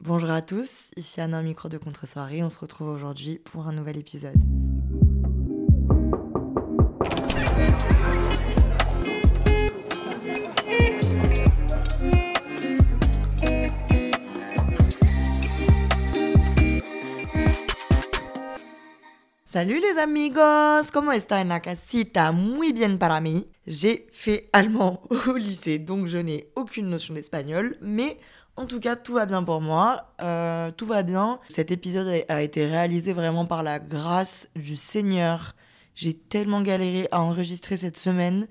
Bonjour à tous, ici Anna, micro de contre-soirée. On se retrouve aujourd'hui pour un nouvel épisode. Salut les amigos, ¿cómo está en la casita? Muy bien para mí. J'ai fait allemand au lycée, donc je n'ai aucune notion d'espagnol, mais en tout cas tout va bien pour moi, Euh, tout va bien. Cet épisode a- été réalisé vraiment par la grâce du Seigneur. J'ai tellement galéré à enregistrer cette semaine.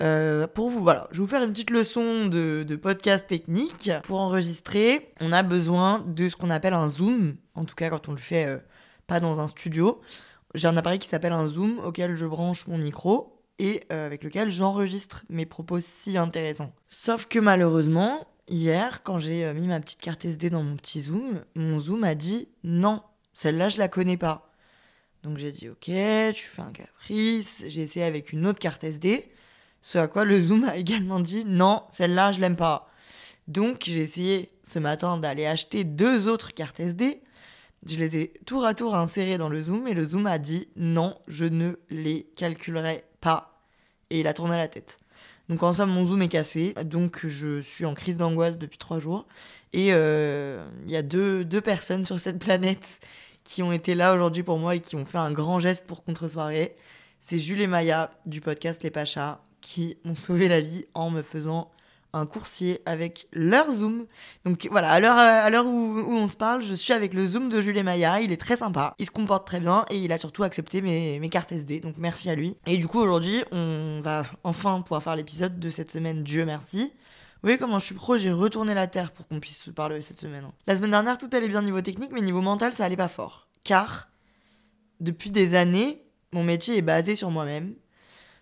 Euh, pour vous, voilà, je vais vous faire une petite leçon de, podcast technique. Pour enregistrer, on a besoin de ce qu'on appelle un zoom, en tout cas quand on le fait euh, pas dans un studio. J'ai un appareil qui s'appelle un zoom auquel je branche mon micro et avec lequel j'enregistre mes propos si intéressants. Sauf que malheureusement, hier, quand j'ai euh, mis ma petite carte SD dans mon petit zoom, mon zoom a dit non, celle-là je la connais pas. Donc j'ai dit ok, tu fais un caprice. J'ai essayé avec une autre carte SD. Ce à quoi le Zoom a également dit non, celle-là, je l'aime pas. Donc j'ai essayé ce matin d'aller acheter deux autres cartes SD. Je les ai tour à tour insérées dans le Zoom et le Zoom a dit non, je ne les calculerai pas. Et il a tourné la tête. Donc en somme, mon Zoom est cassé. Donc je suis en crise d'angoisse depuis trois jours. Et euh, il y a deux, deux personnes sur cette planète qui ont été là aujourd'hui pour moi et qui ont fait un grand geste pour contre-soirée. C'est Jules et Maya du podcast Les Pachas qui m'ont sauvé la vie en me faisant un coursier avec leur Zoom. Donc voilà, à l'heure, à l'heure où, on se parle, je suis avec le Zoom de Jules et Maya. Il est très sympa, il se comporte très bien et il a surtout accepté mes, mes cartes SD. Donc merci à lui. Et du coup, aujourd'hui, on va enfin pouvoir faire l'épisode de cette semaine. Dieu merci. Vous voyez comment je suis pro, j'ai retourné la terre pour qu'on puisse se parler cette semaine. hein. La semaine dernière, tout allait bien niveau technique, mais niveau mental, ça allait pas fort. Car, depuis des années, mon métier est basé sur moi-même,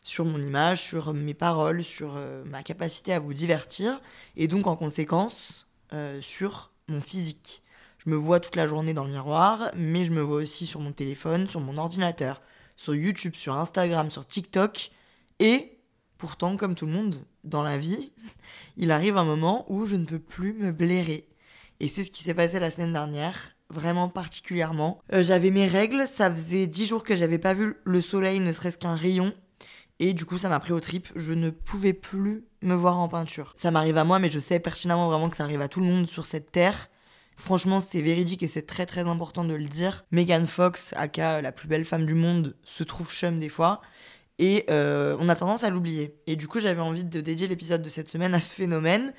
sur mon image, sur mes paroles, sur euh, ma capacité à vous divertir, et donc en conséquence, euh, sur mon physique. Je me vois toute la journée dans le miroir, mais je me vois aussi sur mon téléphone, sur mon ordinateur, sur YouTube, sur Instagram, sur TikTok, et pourtant, comme tout le monde dans la vie, il arrive un moment où je ne peux plus me blairer. Et c'est ce qui s'est passé la semaine dernière, vraiment particulièrement. Euh, j'avais mes règles, ça faisait 10 jours que j'avais pas vu le soleil, ne serait-ce qu'un rayon. Et du coup, ça m'a pris au trip. Je ne pouvais plus me voir en peinture. Ça m'arrive à moi, mais je sais pertinemment vraiment que ça arrive à tout le monde sur cette terre. Franchement, c'est véridique et c'est très très important de le dire. Megan Fox, aka la plus belle femme du monde, se trouve chum des fois. Et euh, on a tendance à l'oublier. Et du coup, j'avais envie de dédier l'épisode de cette semaine à ce phénomène,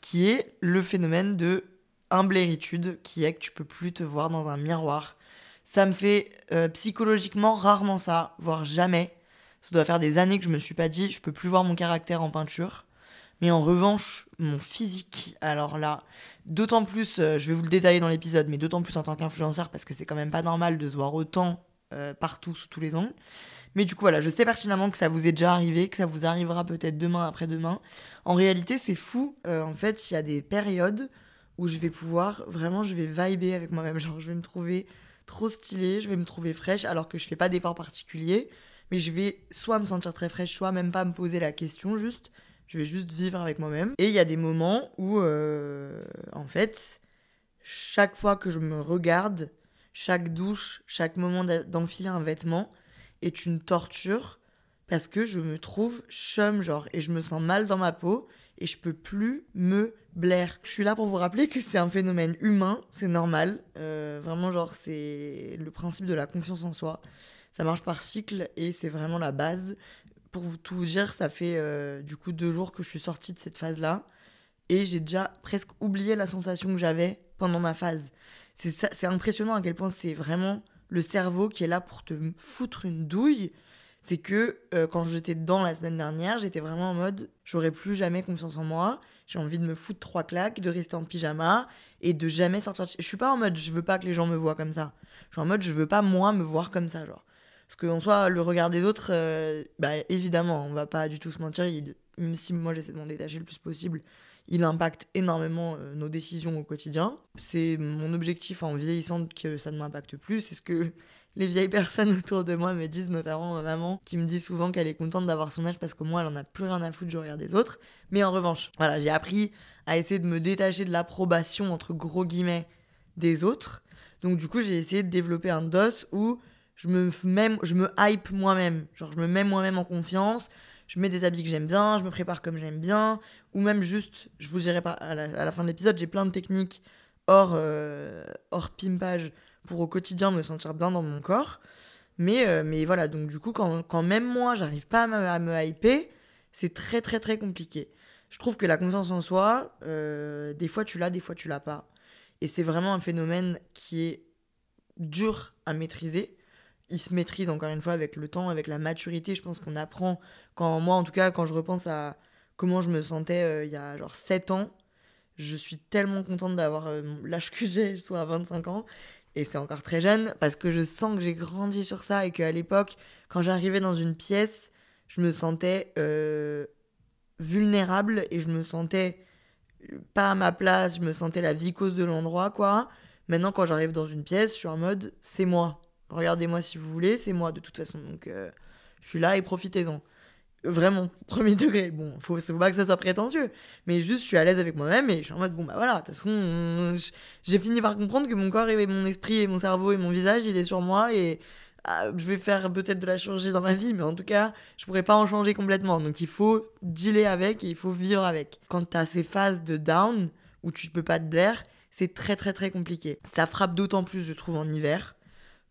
qui est le phénomène de humbléritude, qui est que tu peux plus te voir dans un miroir. Ça me fait euh, psychologiquement rarement ça, voire jamais. Ça doit faire des années que je me suis pas dit, je peux plus voir mon caractère en peinture. Mais en revanche, mon physique, alors là, d'autant plus, euh, je vais vous le détailler dans l'épisode, mais d'autant plus en tant qu'influenceur, parce que c'est quand même pas normal de se voir autant euh, partout, sous tous les angles. Mais du coup, voilà, je sais pertinemment que ça vous est déjà arrivé, que ça vous arrivera peut-être demain, après-demain. En réalité, c'est fou. Euh, en fait, il y a des périodes où je vais pouvoir, vraiment, je vais vibrer avec moi-même. Genre, je vais me trouver trop stylée, je vais me trouver fraîche, alors que je fais pas d'effort particulier. Mais je vais soit me sentir très fraîche, soit même pas me poser la question, juste. Je vais juste vivre avec moi-même. Et il y a des moments où, euh, en fait, chaque fois que je me regarde, chaque douche, chaque moment d'enfiler un vêtement est une torture parce que je me trouve chum, genre, et je me sens mal dans ma peau et je peux plus me blaire. Je suis là pour vous rappeler que c'est un phénomène humain, c'est normal. Euh, vraiment, genre, c'est le principe de la confiance en soi. Ça marche par cycle et c'est vraiment la base. Pour vous tout vous dire, ça fait euh, du coup deux jours que je suis sortie de cette phase-là et j'ai déjà presque oublié la sensation que j'avais pendant ma phase. C'est impressionnant à quel point c'est vraiment le cerveau qui est là pour te foutre une douille. c'est que euh, quand j'étais dedans la semaine dernière, j'étais vraiment en mode j'aurais plus jamais confiance en moi, j'ai envie de me foutre trois claques, de rester en pyjama et de jamais sortir de. Je suis pas en mode je veux pas que les gens me voient comme ça. Je suis en mode je veux pas moi me voir comme ça, genre. Parce qu'en soi, le regard des autres, euh, bah évidemment, on va pas du tout se mentir, même si moi j'essaie de m'en détacher le plus possible, il impacte énormément euh, nos décisions au quotidien. C'est mon objectif en vieillissant que ça ne m'impacte plus. C'est ce que les vieilles personnes autour de moi me disent, notamment ma maman, qui me dit souvent qu'elle est contente d'avoir son âge parce que moi, elle en a plus rien à foutre du regard des autres. Mais en revanche, voilà, j'ai appris à essayer de me détacher de l'approbation, entre gros guillemets, des autres. Donc du coup, j'ai essayé de développer un dos où je me, même, je me hype moi-même. Genre, je me mets moi-même en confiance je mets des habits que j'aime bien, je me prépare comme j'aime bien, ou même juste, je vous dirai pas, à la, fin de l'épisode, j'ai plein de techniques hors, euh, hors pimpage pour au quotidien me sentir bien dans mon corps. Mais, euh, mais voilà, donc du coup, quand, quand même moi, j'arrive pas à me, hyper, c'est très très très compliqué. Je trouve que la confiance en soi, euh, des fois tu l'as, des fois tu l'as pas. Et c'est vraiment un phénomène qui est dur à maîtriser il se maîtrise encore une fois avec le temps, avec la maturité. Je pense qu'on apprend. Quand moi, en tout cas, quand je repense à comment je me sentais euh, il y a genre 7 ans, je suis tellement contente d'avoir euh, l'âge que j'ai, soit à 25 ans. Et c'est encore très jeune parce que je sens que j'ai grandi sur ça et qu'à l'époque, quand j'arrivais dans une pièce, je me sentais euh, vulnérable et je me sentais pas à ma place, je me sentais la vicose de l'endroit, quoi. Maintenant, quand j'arrive dans une pièce, je suis en mode c'est moi regardez-moi si vous voulez, c'est moi de toute façon. Donc euh, je suis là et profitez-en. Vraiment, premier degré. Bon, faut, faut pas que ça soit prétentieux. Mais juste, je suis à l'aise avec moi-même et je suis en mode, bon, bah voilà, de toute façon, j'ai fini par comprendre que mon corps et mon esprit et mon cerveau et mon visage, il est sur moi et ah, je vais faire peut-être de la chirurgie dans ma vie, mais en tout cas, je pourrais pas en changer complètement. Donc il faut dealer avec et il faut vivre avec. Quand tu as ces phases de down où tu peux pas te blaire, c'est très très très compliqué. Ça frappe d'autant plus, je trouve, en hiver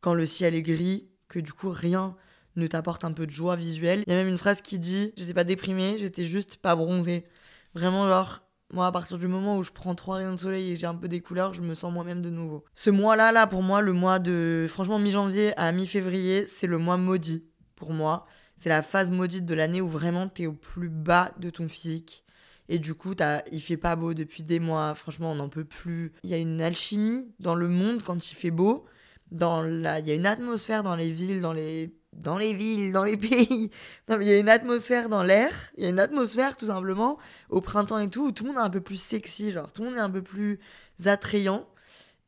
quand le ciel est gris, que du coup rien ne t'apporte un peu de joie visuelle. Il y a même une phrase qui dit J'étais pas déprimée, j'étais juste pas bronzée. Vraiment, genre, moi, à partir du moment où je prends trois rayons de soleil et j'ai un peu des couleurs, je me sens moi-même de nouveau. Ce mois-là, là, pour moi, le mois de. Franchement, mi-janvier à mi-février, c'est le mois maudit pour moi. C'est la phase maudite de l'année où vraiment t'es au plus bas de ton physique. Et du coup, as... il fait pas beau depuis des mois. Franchement, on n'en peut plus. Il y a une alchimie dans le monde quand il fait beau dans la il y a une atmosphère dans les villes dans les dans les villes dans les pays. Il y a une atmosphère dans l'air il y a une atmosphère tout simplement au printemps et tout où tout le monde est un peu plus sexy genre tout le monde est un peu plus attrayant.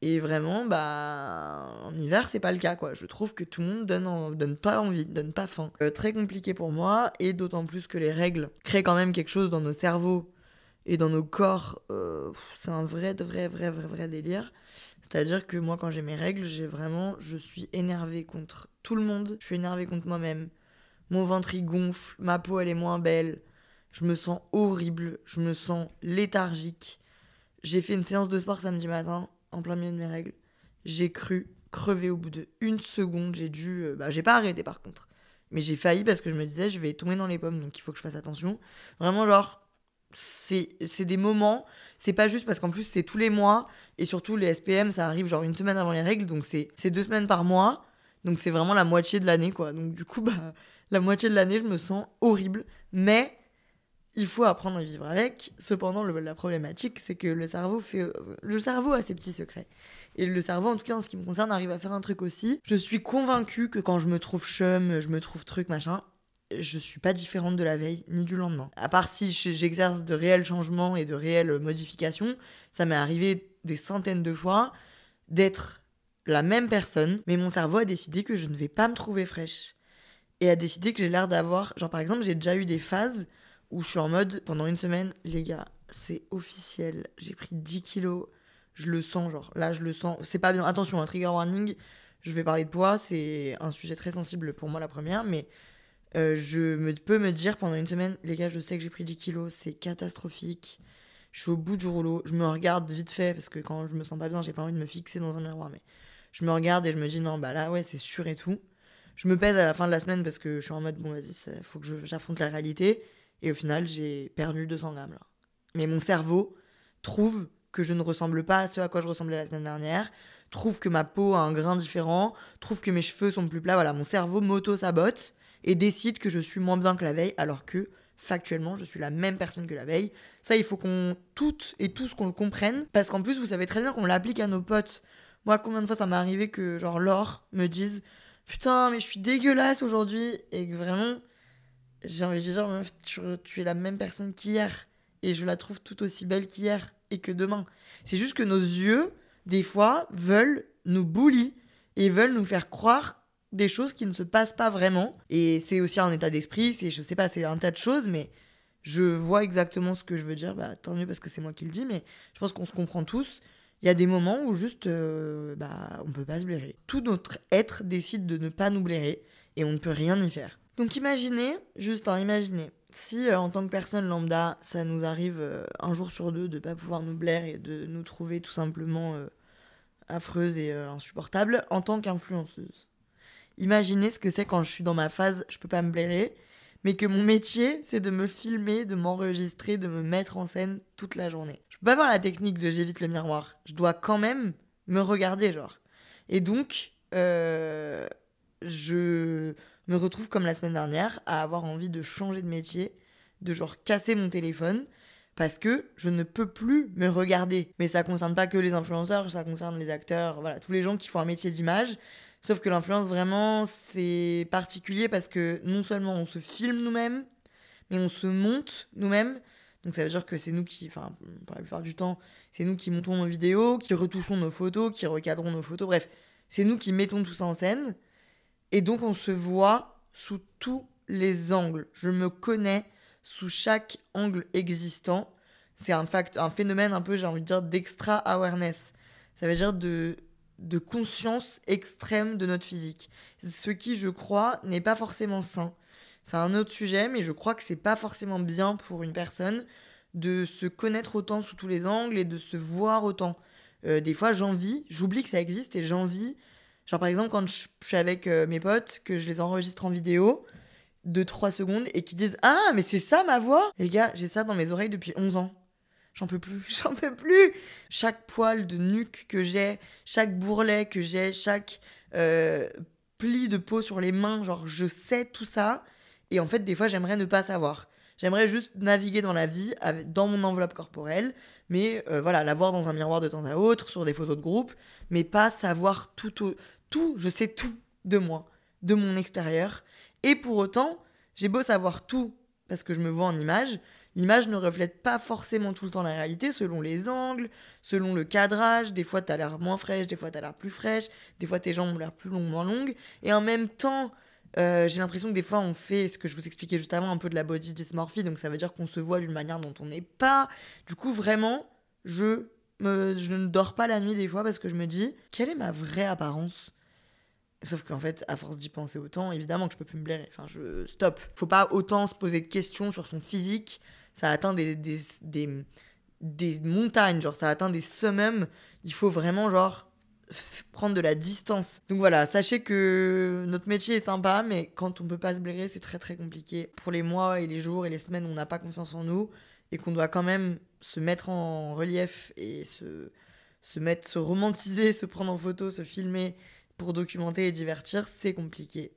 Et vraiment bah en hiver c'est pas le cas quoi. Je trouve que tout le monde donne donne pas envie donne pas faim. Euh, très compliqué pour moi et d'autant plus que les règles créent quand même quelque chose dans nos cerveaux et dans nos corps euh, c'est un vrai vrai vrai vrai vrai délire c'est-à-dire que moi, quand j'ai mes règles, j'ai vraiment, je suis énervée contre tout le monde. Je suis énervée contre moi-même. Mon ventre il gonfle, ma peau elle est moins belle. Je me sens horrible, je me sens léthargique. J'ai fait une séance de sport samedi matin, en plein milieu de mes règles. J'ai cru crever au bout de une seconde. J'ai dû, euh, bah j'ai pas arrêté par contre, mais j'ai failli parce que je me disais je vais tomber dans les pommes, donc il faut que je fasse attention. Vraiment genre c'est des moments, c'est pas juste parce qu'en plus c'est tous les mois, et surtout les SPM ça arrive genre une semaine avant les règles, donc c'est deux semaines par mois, donc c'est vraiment la moitié de l'année quoi. Donc du coup, bah, la moitié de l'année je me sens horrible, mais il faut apprendre à vivre avec. Cependant, la problématique c'est que le cerveau, fait, le cerveau a ses petits secrets. Et le cerveau, en tout cas en ce qui me concerne, arrive à faire un truc aussi. Je suis convaincue que quand je me trouve chum, je me trouve truc machin, je suis pas différente de la veille ni du lendemain. À part si j'exerce de réels changements et de réelles modifications, ça m'est arrivé des centaines de fois d'être la même personne, mais mon cerveau a décidé que je ne vais pas me trouver fraîche. Et a décidé que j'ai l'air d'avoir. Genre, par exemple, j'ai déjà eu des phases où je suis en mode pendant une semaine, les gars, c'est officiel, j'ai pris 10 kilos, je le sens, genre là, je le sens. C'est pas bien. Attention, un trigger warning, je vais parler de poids, c'est un sujet très sensible pour moi la première, mais euh, je me, peux me dire pendant une semaine, les gars, je sais que j'ai pris 10 kilos, c'est catastrophique. Je suis au bout du rouleau. Je me regarde vite fait parce que quand je me sens pas bien, j'ai pas envie de me fixer dans un miroir. Mais je me regarde et je me dis, non, bah là, ouais, c'est sûr et tout. Je me pèse à la fin de la semaine parce que je suis en mode, bon, vas-y, faut que j'affronte la réalité. Et au final, j'ai perdu 200 grammes là. Mais mon cerveau trouve que je ne ressemble pas à ce à quoi je ressemblais la semaine dernière, trouve que ma peau a un grain différent, trouve que mes cheveux sont plus plats. Voilà, mon cerveau m'auto-sabote et décide que je suis moins bien que la veille, alors que factuellement, je suis la même personne que la veille. Ça, il faut qu'on toutes et tous qu'on le comprenne, parce qu'en plus, vous savez très bien qu'on l'applique à nos potes. Moi, combien de fois ça m'est arrivé que, genre, Laure me dise Putain, mais je suis dégueulasse aujourd'hui, et que vraiment, j'ai envie de dire, tu, tu es la même personne qu'hier, et je la trouve tout aussi belle qu'hier, et que demain. C'est juste que nos yeux, des fois, veulent nous bully, et veulent nous faire croire des choses qui ne se passent pas vraiment. Et c'est aussi un état d'esprit, c'est, je sais pas, c'est un tas de choses, mais je vois exactement ce que je veux dire. Bah, tant mieux parce que c'est moi qui le dis, mais je pense qu'on se comprend tous. Il y a des moments où juste, euh, bah, on peut pas se blairer. Tout notre être décide de ne pas nous blairer et on ne peut rien y faire. Donc imaginez, juste hein, imaginez, si euh, en tant que personne lambda, ça nous arrive euh, un jour sur deux de pas pouvoir nous blairer et de nous trouver tout simplement affreuse et insupportable en tant qu'influenceuse. Imaginez ce que c'est quand je suis dans ma phase, je peux pas me blairer, mais que mon métier, c'est de me filmer, de m'enregistrer, de me mettre en scène toute la journée. Je peux pas avoir la technique de j'évite le miroir. Je dois quand même me regarder, genre. Et donc, euh, je me retrouve comme la semaine dernière à avoir envie de changer de métier, de genre casser mon téléphone parce que je ne peux plus me regarder. Mais ça concerne pas que les influenceurs, ça concerne les acteurs, voilà, tous les gens qui font un métier d'image. Sauf que l'influence, vraiment, c'est particulier parce que non seulement on se filme nous-mêmes, mais on se monte nous-mêmes. Donc ça veut dire que c'est nous qui, enfin, pour la plupart du temps, c'est nous qui montons nos vidéos, qui retouchons nos photos, qui recadrons nos photos. Bref, c'est nous qui mettons tout ça en scène. Et donc on se voit sous tous les angles. Je me connais sous chaque angle existant. C'est un, un phénomène un peu, j'ai envie de dire, d'extra awareness. Ça veut dire de de conscience extrême de notre physique. Ce qui, je crois, n'est pas forcément sain. C'est un autre sujet, mais je crois que c'est pas forcément bien pour une personne de se connaître autant sous tous les angles et de se voir autant. Euh, des fois, j'envie, j'oublie que ça existe et j'envie. Genre, par exemple, quand je suis avec euh, mes potes, que je les enregistre en vidéo de 3 secondes et qui disent Ah, mais c'est ça ma voix Les gars, j'ai ça dans mes oreilles depuis 11 ans. J'en peux plus, j'en peux plus. Chaque poil de nuque que j'ai, chaque bourrelet que j'ai, chaque euh, pli de peau sur les mains, genre je sais tout ça. Et en fait, des fois, j'aimerais ne pas savoir. J'aimerais juste naviguer dans la vie, dans mon enveloppe corporelle, mais euh, voilà, la voir dans un miroir de temps à autre, sur des photos de groupe, mais pas savoir tout, tout, je sais tout de moi, de mon extérieur. Et pour autant, j'ai beau savoir tout parce que je me vois en image, l'image ne reflète pas forcément tout le temps la réalité selon les angles, selon le cadrage. Des fois, t'as l'air moins fraîche, des fois, t'as l'air plus fraîche, des fois, tes jambes ont l'air plus longues, moins longues. Et en même temps, euh, j'ai l'impression que des fois, on fait ce que je vous expliquais juste avant, un peu de la body dysmorphie. Donc, ça veut dire qu'on se voit d'une manière dont on n'est pas. Du coup, vraiment, je, me, je ne dors pas la nuit des fois parce que je me dis, quelle est ma vraie apparence? Sauf qu'en fait, à force d'y penser autant, évidemment que je peux plus me blairer. Enfin, je stop. Faut pas autant se poser de questions sur son physique ça atteint des, des, des, des montagnes, genre ça atteint des summums. Il faut vraiment, genre, prendre de la distance. Donc voilà, sachez que notre métier est sympa, mais quand on peut pas se blairer, c'est très très compliqué. Pour les mois et les jours et les semaines où on n'a pas confiance en nous et qu'on doit quand même se mettre en relief et se, se mettre, se romantiser, se prendre en photo, se filmer pour documenter et divertir, c'est compliqué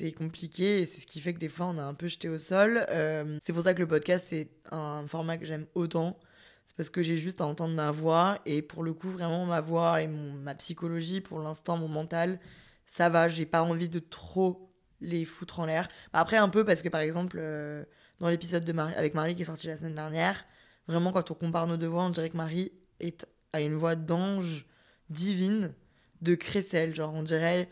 c'est compliqué et c'est ce qui fait que des fois on a un peu jeté au sol. Euh, c'est pour ça que le podcast c'est un format que j'aime autant. C'est parce que j'ai juste à entendre ma voix et pour le coup vraiment ma voix et ma psychologie pour l'instant mon mental ça va. J'ai pas envie de trop les foutre en l'air. Après un peu parce que par exemple euh, dans l'épisode avec Marie qui est sorti la semaine dernière, vraiment quand on compare nos deux voix on dirait que Marie est, a une voix d'ange divine de crécelle. Genre on dirait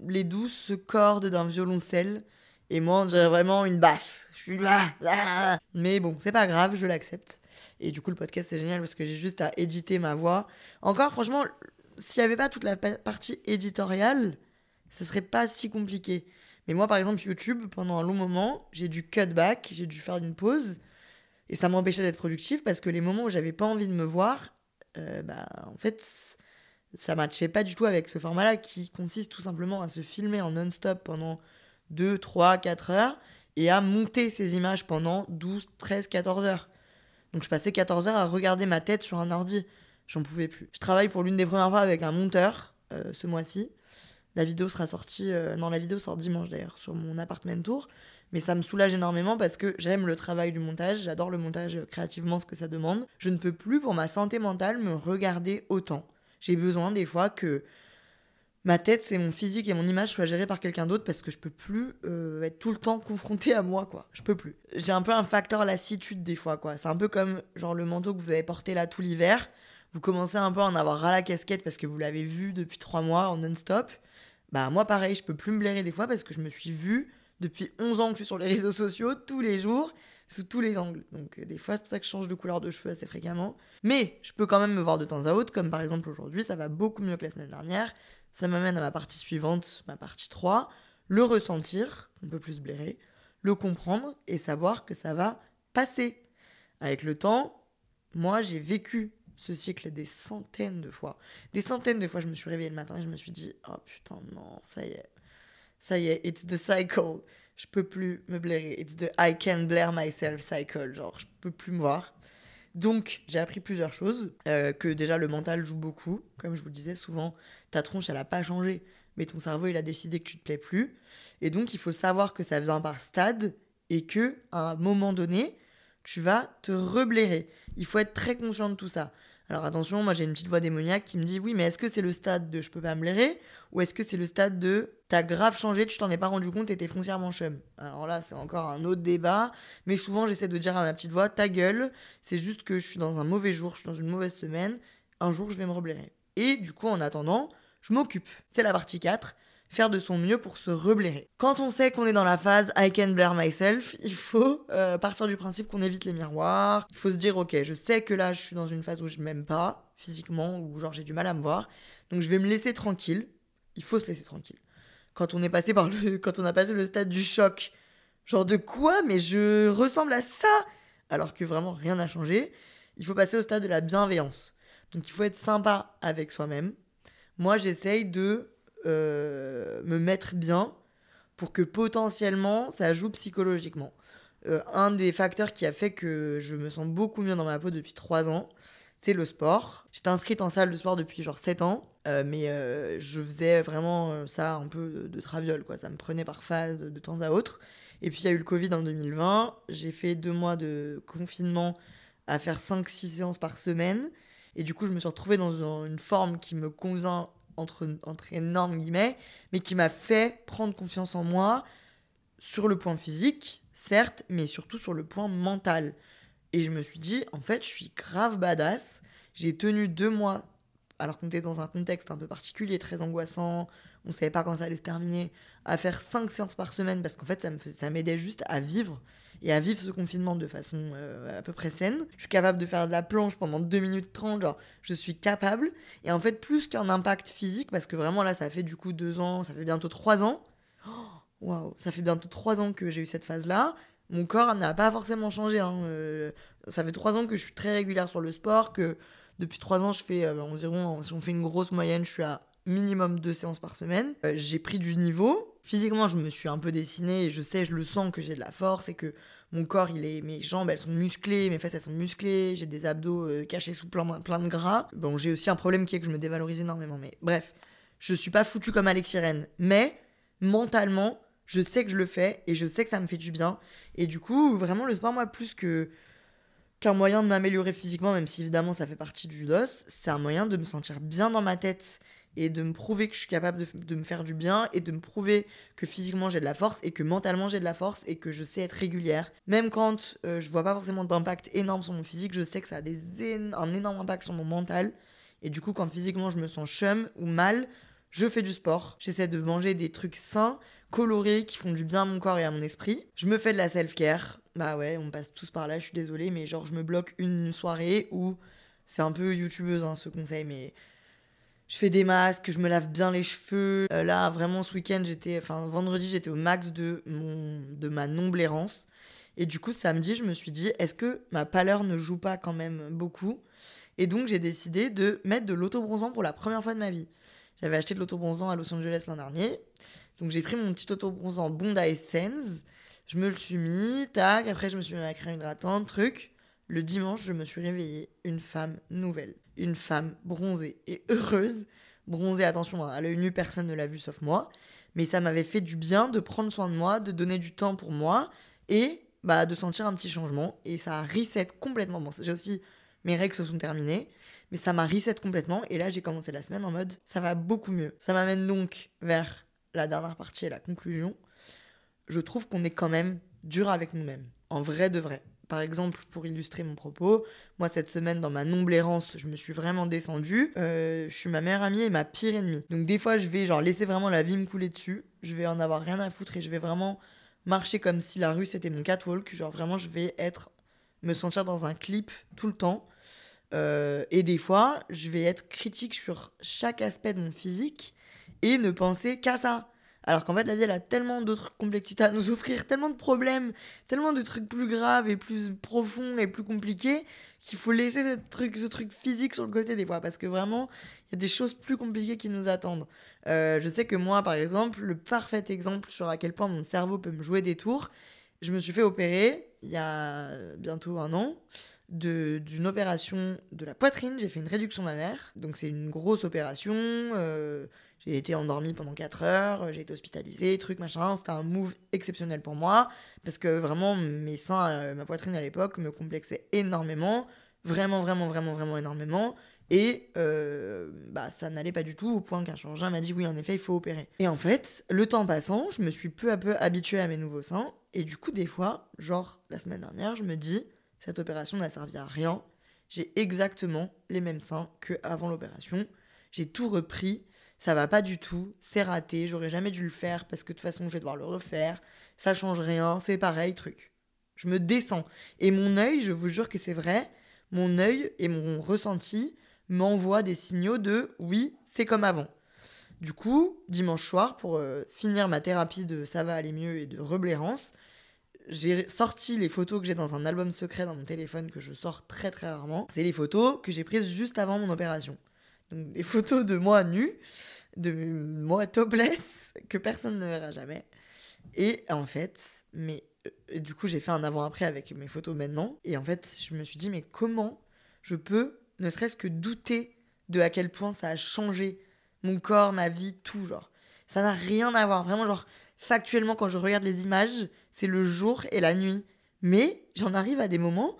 les douces cordes d'un violoncelle. Et moi, on dirait vraiment une basse. Je suis là, là. Mais bon, c'est pas grave, je l'accepte. Et du coup, le podcast, c'est génial parce que j'ai juste à éditer ma voix. Encore, franchement, s'il n'y avait pas toute la partie éditoriale, ce serait pas si compliqué. Mais moi, par exemple, YouTube, pendant un long moment, j'ai dû cut back, j'ai dû faire une pause. Et ça m'empêchait d'être productif parce que les moments où j'avais pas envie de me voir, euh, bah, en fait, ça matchait pas du tout avec ce format-là qui consiste tout simplement à se filmer en non-stop pendant 2, 3, 4 heures et à monter ces images pendant 12, 13, 14 heures. Donc je passais 14 heures à regarder ma tête sur un ordi. J'en pouvais plus. Je travaille pour l'une des premières fois avec un monteur euh, ce mois-ci. La vidéo sera sortie, euh, non, la vidéo sort dimanche d'ailleurs sur mon appartement tour. Mais ça me soulage énormément parce que j'aime le travail du montage, j'adore le montage créativement, ce que ça demande. Je ne peux plus, pour ma santé mentale, me regarder autant. J'ai besoin des fois que ma tête, c'est mon physique et mon image soient gérés par quelqu'un d'autre parce que je peux plus euh, être tout le temps confronté à moi, quoi. Je peux plus. J'ai un peu un facteur lassitude des fois, quoi. C'est un peu comme genre le manteau que vous avez porté là tout l'hiver. Vous commencez un peu à en avoir ras la casquette parce que vous l'avez vu depuis trois mois en non-stop. Bah moi pareil, je peux plus me blairer des fois parce que je me suis vue depuis 11 ans que je suis sur les réseaux sociaux, tous les jours, sous tous les angles. Donc euh, des fois, c'est pour ça que je change de couleur de cheveux assez fréquemment. Mais je peux quand même me voir de temps à autre, comme par exemple aujourd'hui, ça va beaucoup mieux que la semaine dernière. Ça m'amène à ma partie suivante, ma partie 3, le ressentir, un peu plus blairer, le comprendre et savoir que ça va passer. Avec le temps, moi j'ai vécu ce cycle des centaines de fois. Des centaines de fois, je me suis réveillée le matin et je me suis dit, oh putain, non, ça y est, ça y est, it's the cycle. Je peux plus me blairer. It's the I can blare myself cycle. Genre, je peux plus me voir. Donc, j'ai appris plusieurs choses. Euh, que déjà, le mental joue beaucoup. Comme je vous le disais, souvent, ta tronche, elle a pas changé. Mais ton cerveau, il a décidé que tu te plais plus. Et donc, il faut savoir que ça vient par stade et que à un moment donné, tu vas te reblairer. Il faut être très conscient de tout ça. Alors attention, moi j'ai une petite voix démoniaque qui me dit oui, mais est-ce que c'est le stade de je peux pas me blairer ou est-ce que c'est le stade de t'as grave changé, tu t'en es pas rendu compte t'es foncièrement chum Alors là, c'est encore un autre débat, mais souvent j'essaie de dire à ma petite voix ta gueule, c'est juste que je suis dans un mauvais jour, je suis dans une mauvaise semaine, un jour je vais me reblairer. Et du coup, en attendant, je m'occupe. C'est la partie 4 faire de son mieux pour se reblairer. Quand on sait qu'on est dans la phase I can blare myself, il faut euh, partir du principe qu'on évite les miroirs. Il faut se dire ok, je sais que là je suis dans une phase où je m'aime pas physiquement ou genre j'ai du mal à me voir, donc je vais me laisser tranquille. Il faut se laisser tranquille. Quand on est passé par le, quand on a passé le stade du choc, genre de quoi? Mais je ressemble à ça, alors que vraiment rien n'a changé. Il faut passer au stade de la bienveillance. Donc il faut être sympa avec soi-même. Moi j'essaye de euh, me mettre bien pour que potentiellement ça joue psychologiquement. Euh, un des facteurs qui a fait que je me sens beaucoup mieux dans ma peau depuis 3 ans, c'est le sport. J'étais inscrite en salle de sport depuis genre 7 ans, euh, mais je faisais vraiment ça un peu de traviole, quoi. Ça me prenait par phase de temps à autre. Et puis il y a eu le Covid en 2020, j'ai fait deux mois de confinement à faire 5-6 séances par semaine. Et du coup, je me suis retrouvée dans une forme qui me convient entre, entre énormes guillemets, mais qui m'a fait prendre confiance en moi sur le point physique, certes, mais surtout sur le point mental. Et je me suis dit, en fait, je suis grave badass. J'ai tenu deux mois, alors qu'on était dans un contexte un peu particulier, très angoissant, on savait pas quand ça allait se terminer, à faire cinq séances par semaine, parce qu'en fait, ça m'aidait juste à vivre et à vivre ce confinement de façon euh, à peu près saine. Je suis capable de faire de la planche pendant 2 minutes 30, genre je suis capable. Et en fait, plus qu'un impact physique, parce que vraiment là, ça fait du coup 2 ans, ça fait bientôt 3 ans. Oh, waouh, ça fait bientôt 3 ans que j'ai eu cette phase-là. Mon corps n'a pas forcément changé. Hein. Euh, ça fait 3 ans que je suis très régulière sur le sport, que depuis 3 ans, je fais euh, environ, si on fait une grosse moyenne, je suis à minimum 2 séances par semaine. j'ai pris du niveau, Physiquement, je me suis un peu dessinée et je sais, je le sens que j'ai de la force et que mon corps, il est, mes jambes, elles sont musclées, mes fesses, elles sont musclées, j'ai des abdos euh, cachés sous plein, de gras. Bon, j'ai aussi un problème qui est que je me dévalorise énormément, mais bref, je suis pas foutu comme Alex Irène, mais mentalement, je sais que je le fais et je sais que ça me fait du bien. Et du coup, vraiment, le sport, moi, plus que qu'un moyen de m'améliorer physiquement, même si évidemment ça fait partie du dos, c'est un moyen de me sentir bien dans ma tête et de me prouver que je suis capable de, me faire du bien et de me prouver que physiquement j'ai de la force et que mentalement j'ai de la force et que je sais être régulière. Même quand euh, je vois pas forcément d'impact énorme sur mon physique, je sais que ça a des un énorme impact sur mon mental. Et du coup, quand physiquement je me sens chum ou mal, je fais du sport. J'essaie de manger des trucs sains, colorés, qui font du bien à mon corps et à mon esprit. Je me fais de la self-care. Bah ouais, on passe tous par là, je suis désolée, mais genre je me bloque une soirée où c'est un peu youtubeuse hein, ce conseil, mais je fais des masques, je me lave bien les cheveux. Euh, là, vraiment, ce week-end, j'étais, enfin, vendredi, j'étais au max de, mon, de ma non-blairance. Et du coup, samedi, je me suis dit, est-ce que ma pâleur ne joue pas quand même beaucoup? Et donc, j'ai décidé de mettre de l'autobronzant pour la première fois de ma vie. J'avais acheté de l'autobronzant à Los Angeles l'an dernier. Donc, j'ai pris mon petit autobronzant Bonda Essence. Je me le suis mis, tac. Après, je me suis mis à la crème hydratante, truc. Le dimanche, je me suis réveillée une femme nouvelle, une femme bronzée et heureuse. bronzé, attention, à l'œil nu, personne ne l'a vu sauf moi. Mais ça m'avait fait du bien de prendre soin de moi, de donner du temps pour moi et bah, de sentir un petit changement. Et ça a reset complètement. Bon, j'ai aussi mes règles se sont terminées, mais ça m'a reset complètement. Et là, j'ai commencé la semaine en mode ça va beaucoup mieux. Ça m'amène donc vers la dernière partie et la conclusion. Je trouve qu'on est quand même dur avec nous-mêmes, en vrai de vrai. Par exemple, pour illustrer mon propos, moi cette semaine dans ma non-blérance, je me suis vraiment descendue. Euh, je suis ma meilleure amie et ma pire ennemie. Donc des fois, je vais genre laisser vraiment la vie me couler dessus. Je vais en avoir rien à foutre et je vais vraiment marcher comme si la rue c'était mon catwalk. Genre vraiment, je vais être me sentir dans un clip tout le temps. Euh, et des fois, je vais être critique sur chaque aspect de mon physique et ne penser qu'à ça. Alors qu'en fait, la vie, elle a tellement d'autres complexités à nous offrir, tellement de problèmes, tellement de trucs plus graves et plus profonds et plus compliqués, qu'il faut laisser ce truc, physique sur le côté des fois. Parce que vraiment, il y a des choses plus compliquées qui nous attendent. Euh, je sais que moi, par exemple, le parfait exemple sur à quel point mon cerveau peut me jouer des tours, je me suis fait opérer il y a bientôt un an d'une opération de la poitrine. J'ai fait une réduction mammaire. Donc c'est une grosse opération. Euh, j'ai été endormie pendant 4 heures, j'ai été hospitalisée, truc, machin. C'était un move exceptionnel pour moi. Parce que vraiment, mes seins, euh, ma poitrine à l'époque me complexait énormément. Vraiment, vraiment, vraiment, vraiment énormément. Et euh, bah, ça n'allait pas du tout au point qu'un chirurgien m'a dit oui, en effet, il faut opérer. Et en fait, le temps passant, je me suis peu à peu habituée à mes nouveaux seins. Et du coup, des fois, genre la semaine dernière, je me dis, cette opération n'a servi à rien. J'ai exactement les mêmes seins qu'avant l'opération. J'ai tout repris ça va pas du tout, c'est raté, j'aurais jamais dû le faire parce que de toute façon je vais devoir le refaire, ça change rien, c'est pareil, truc. Je me descends. Et mon œil, je vous jure que c'est vrai, mon œil et mon ressenti m'envoient des signaux de oui, c'est comme avant. Du coup, dimanche soir, pour euh, finir ma thérapie de ça va aller mieux et de reblairance, j'ai sorti les photos que j'ai dans un album secret dans mon téléphone que je sors très très rarement. C'est les photos que j'ai prises juste avant mon opération. Donc des photos de moi nu, de moi topless, que personne ne verra jamais. Et en fait, mais euh, du coup j'ai fait un avant-après avec mes photos maintenant. Et en fait, je me suis dit, mais comment je peux, ne serait-ce que douter de à quel point ça a changé mon corps, ma vie, tout, genre. Ça n'a rien à voir. Vraiment, genre, factuellement, quand je regarde les images, c'est le jour et la nuit. Mais j'en arrive à des moments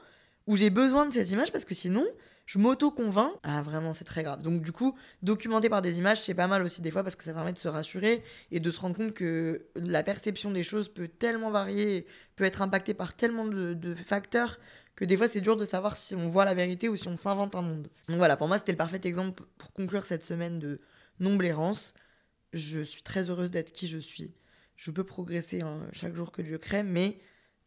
où j'ai besoin de ces images parce que sinon, je m'auto-convainc. Ah, vraiment, c'est très grave. Donc, du coup, documenter par des images, c'est pas mal aussi des fois parce que ça permet de se rassurer et de se rendre compte que la perception des choses peut tellement varier, peut être impactée par tellement de, facteurs que des fois, c'est dur de savoir si on voit la vérité ou si on s'invente un monde. Donc, voilà, pour moi, c'était le parfait exemple pour conclure cette semaine de non-blérance. Je suis très heureuse d'être qui je suis. Je peux progresser hein, chaque jour que Dieu crée, mais.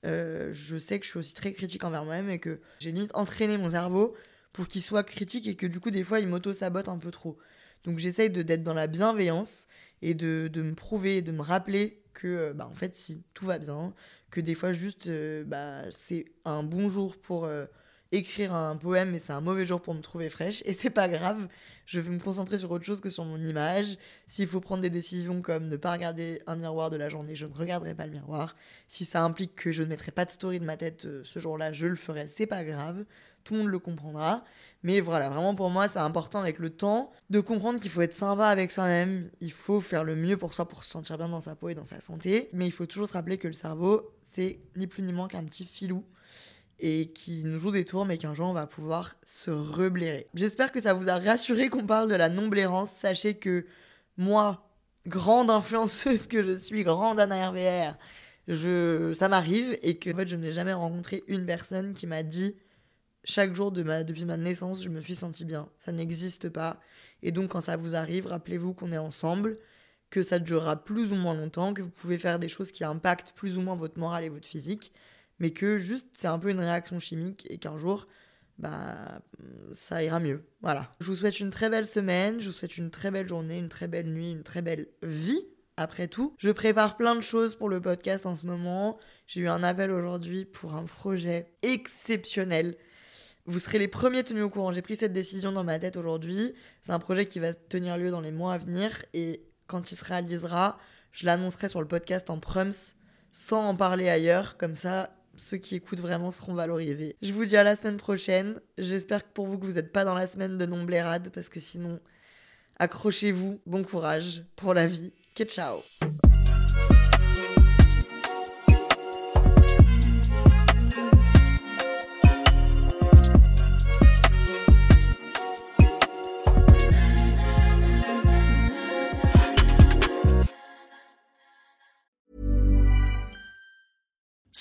Euh, je sais que je suis aussi très critique envers moi-même et que j'ai limite entraîné mon cerveau pour qu'il soit critique et que du coup, des fois, il m'auto-sabote un peu trop. Donc j'essaye d'être dans la bienveillance et de, de, me prouver, de me rappeler que, euh, bah, en fait, si, tout va bien, que des fois, juste, euh, bah, c'est un bon jour pour écrire un poème, mais c'est un mauvais jour pour me trouver fraîche, et c'est pas grave, je vais me concentrer sur autre chose que sur mon image. S'il faut prendre des décisions comme ne pas regarder un miroir de la journée, je ne regarderai pas le miroir. Si ça implique que je ne mettrai pas de story de ma tête ce jour-là, je le ferai, c'est pas grave tout le monde le comprendra. Mais voilà, vraiment pour moi, c'est important avec le temps de comprendre qu'il faut être sympa avec soi-même, il faut faire le mieux pour soi pour se sentir bien dans sa peau et dans sa santé. Mais il faut toujours se rappeler que le cerveau, c'est ni plus ni moins qu'un petit filou et qui nous joue des tours, mais qu'un jour on va pouvoir se reblairer. J'espère que ça vous a rassuré qu'on parle de la non-blairance. Sachez que moi, grande influenceuse que je suis, grande Anna RVR, je, ça m'arrive et que en fait, je n'ai jamais rencontré une personne qui m'a dit chaque jour depuis ma naissance, je me suis sentie bien. Ça n'existe pas. Et donc, quand ça vous arrive, rappelez-vous qu'on est ensemble, que ça durera plus ou moins longtemps, que vous pouvez faire des choses qui impactent plus ou moins votre morale et votre physique, mais que juste c'est un peu une réaction chimique et qu'un jour, bah, ça ira mieux. Voilà. Je vous souhaite une très belle semaine, je vous souhaite une très belle journée, une très belle nuit, une très belle vie. Après tout, je prépare plein de choses pour le podcast en ce moment. J'ai eu un appel aujourd'hui pour un projet exceptionnel vous serez les premiers tenus au courant. J'ai pris cette décision dans ma tête aujourd'hui. C'est un projet qui va tenir lieu dans les mois à venir et quand il se réalisera, je l'annoncerai sur le podcast en prums sans en parler ailleurs. Comme ça, ceux qui écoutent vraiment seront valorisés. Je vous dis à la semaine prochaine. J'espère pour vous que vous n'êtes pas dans la semaine de non-blairade parce que sinon, Accrochez-vous, bon courage pour la vie. Que ciao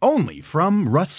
Only from Rust